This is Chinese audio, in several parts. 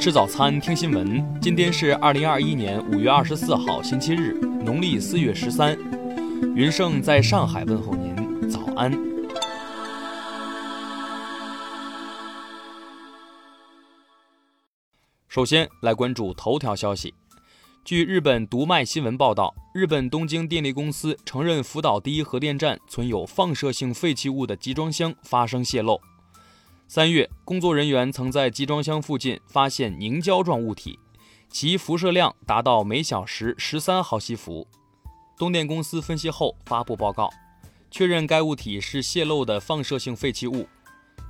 吃早餐，听新闻。今天是二零二一年五月二十四号，星期日，农历四月十三。云盛在上海问候您，早安。首先来关注头条消息。据日本读卖新闻报道，日本东京电力公司承认福岛第一核电站存有放射性废弃物的集装箱发生泄漏。三月，工作人员曾在集装箱附近发现凝胶状物体，其辐射量达到每小时十三毫西弗。东电公司分析后发布报告，确认该物体是泄漏的放射性废弃物。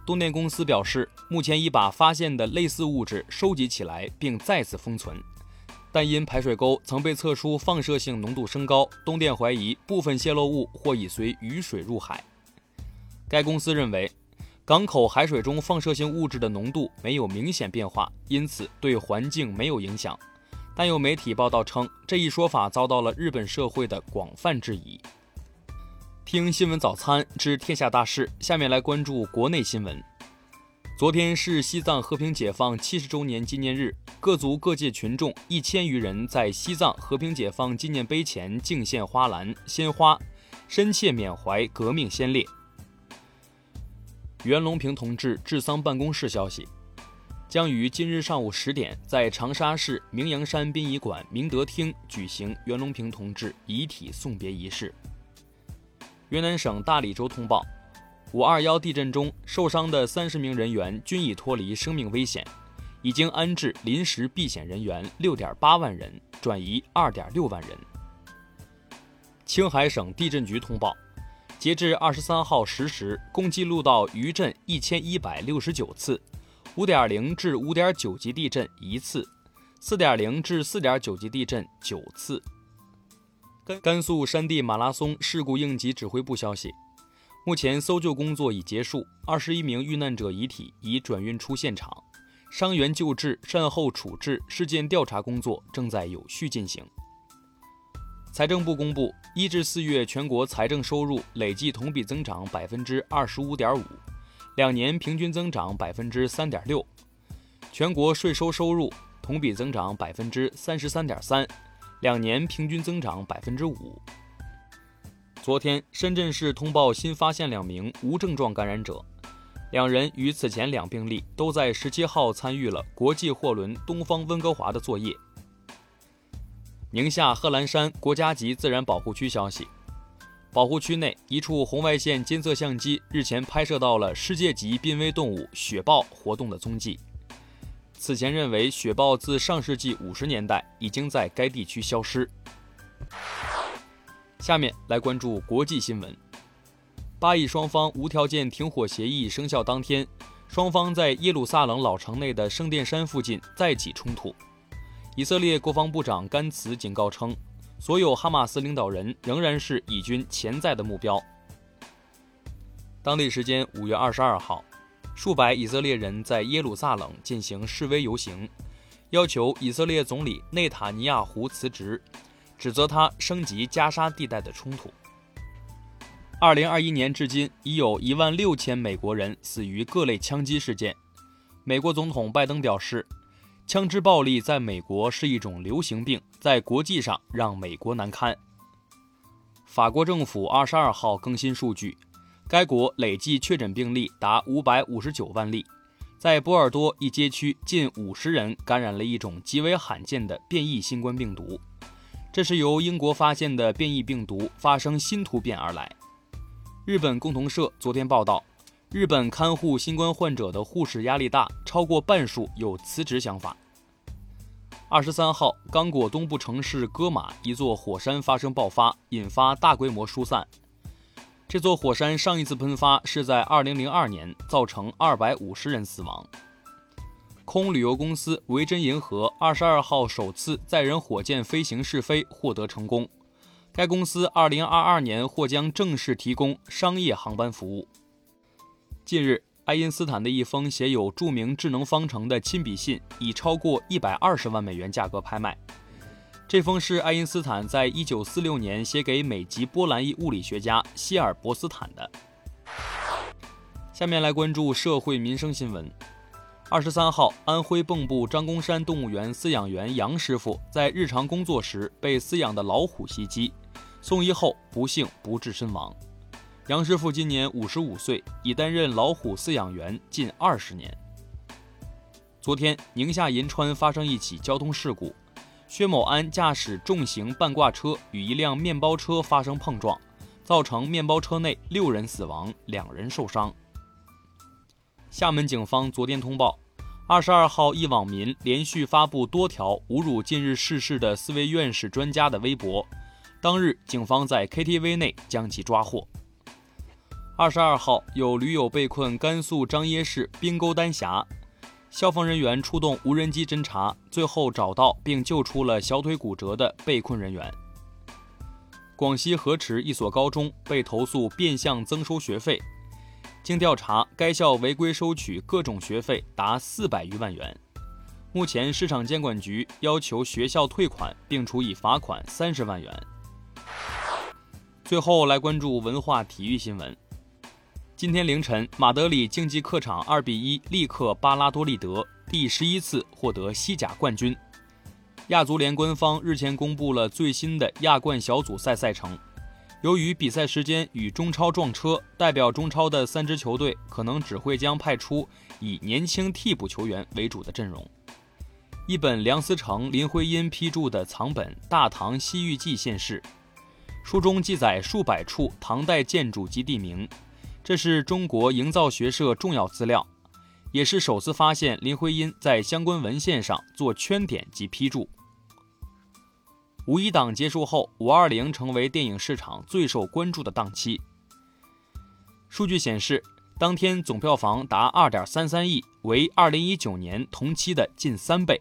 东电公司表示，目前已把发现的类似物质收集起来并再次封存，但因排水沟曾被测出放射性浓度升高，东电怀疑部分泄漏物或已随雨水入海。该公司认为。港口海水中放射性物质的浓度没有明显变化，因此对环境没有影响。但有媒体报道称，这一说法遭到了日本社会的广泛质疑。听新闻早餐知天下大事，下面来关注国内新闻。昨天是西藏和平解放七十周年纪念日，各族各界群众一千余人在西藏和平解放纪念碑前敬献花篮、鲜花，深切缅怀革命先烈。袁隆平同志治丧办公室消息，将于今日上午十点在长沙市明阳山殡仪馆明德厅举行袁隆平同志遗体送别仪式。云南省大理州通报，五二幺地震中受伤的三十名人员均已脱离生命危险，已经安置临时避险人员六点八万人，转移二点六万人。青海省地震局通报。截至二十三号十时，共记录到余震一千一百六十九次，五点零至五点九级地震一次，四点零至四点九级地震九次。甘甘肃山地马拉松事故应急指挥部消息，目前搜救工作已结束，二十一名遇难者遗体已转运出现场，伤员救治、善后处置、事件调查工作正在有序进行。财政部公布，一至四月全国财政收入累计同比增长百分之二十五点五，两年平均增长百分之三点六。全国税收收入同比增长百分之三十三点三，两年平均增长百分之五。昨天，深圳市通报新发现两名无症状感染者，两人与此前两病例都在十七号参与了国际货轮“东方温哥华”的作业。宁夏贺兰山国家级自然保护区消息，保护区内一处红外线监测相机日前拍摄到了世界级濒危动物雪豹活动的踪迹。此前认为雪豹自上世纪五十年代已经在该地区消失。下面来关注国际新闻：巴以双方无条件停火协议生效当天，双方在耶路撒冷老城内的圣殿山附近再起冲突。以色列国防部长甘茨警告称，所有哈马斯领导人仍然是以军潜在的目标。当地时间五月二十二号，数百以色列人在耶路撒冷进行示威游行，要求以色列总理内塔尼亚胡辞职，指责他升级加沙地带的冲突。二零二一年至今，已有一万六千美国人死于各类枪击事件。美国总统拜登表示。枪支暴力在美国是一种流行病，在国际上让美国难堪。法国政府二十二号更新数据，该国累计确诊病例达五百五十九万例，在波尔多一街区，近五十人感染了一种极为罕见的变异新冠病毒，这是由英国发现的变异病毒发生新突变而来。日本共同社昨天报道。日本看护新冠患者的护士压力大，超过半数有辞职想法。二十三号，刚果东部城市戈马一座火山发生爆发，引发大规模疏散。这座火山上一次喷发是在二零零二年，造成二百五十人死亡。空旅游公司维珍银河二十二号首次载人火箭飞行试飞获得成功，该公司二零二二年或将正式提供商业航班服务。近日，爱因斯坦的一封写有著名智能方程的亲笔信以超过一百二十万美元价格拍卖。这封是爱因斯坦在一九四六年写给美籍波兰裔物理学家希尔伯斯坦的。下面来关注社会民生新闻。二十三号，安徽蚌埠张公山动物园饲养员杨师傅在日常工作时被饲养的老虎袭击，送医后不幸不治身亡。杨师傅今年五十五岁，已担任老虎饲养员近二十年。昨天，宁夏银川发生一起交通事故，薛某安驾驶重型半挂车与一辆面包车发生碰撞，造成面包车内六人死亡，两人受伤。厦门警方昨天通报，二十二号一网民连续发布多条侮辱近日逝世的四位院士专家的微博，当日警方在 KTV 内将其抓获。二十二号有驴友被困甘肃张掖市冰沟丹峡，消防人员出动无人机侦查，最后找到并救出了小腿骨折的被困人员。广西河池一所高中被投诉变相增收学费。经调查，该校违规收取各种学费达四百余万元。目前，市场监管局要求学校退款并处以罚款三十万元。最后来关注文化体育新闻。今天凌晨，马德里竞技客场二比一力克巴拉多利德，第十一次获得西甲冠军。亚足联官方日前公布了最新的亚冠小组赛赛程。由于比赛时间与中超撞车，代表中超的三支球队可能只会将派出以年轻替补球员为主的阵容。一本梁思成、林徽因批注的藏本《大唐西域记》现世，书中记载数百处唐代建筑及地名，这是中国营造学社重要资料，也是首次发现林徽因在相关文献上做圈点及批注。五一档结束后，五二零成为电影市场最受关注的档期。数据显示，当天总票房达二点三三亿，为二零一九年同期的近三倍。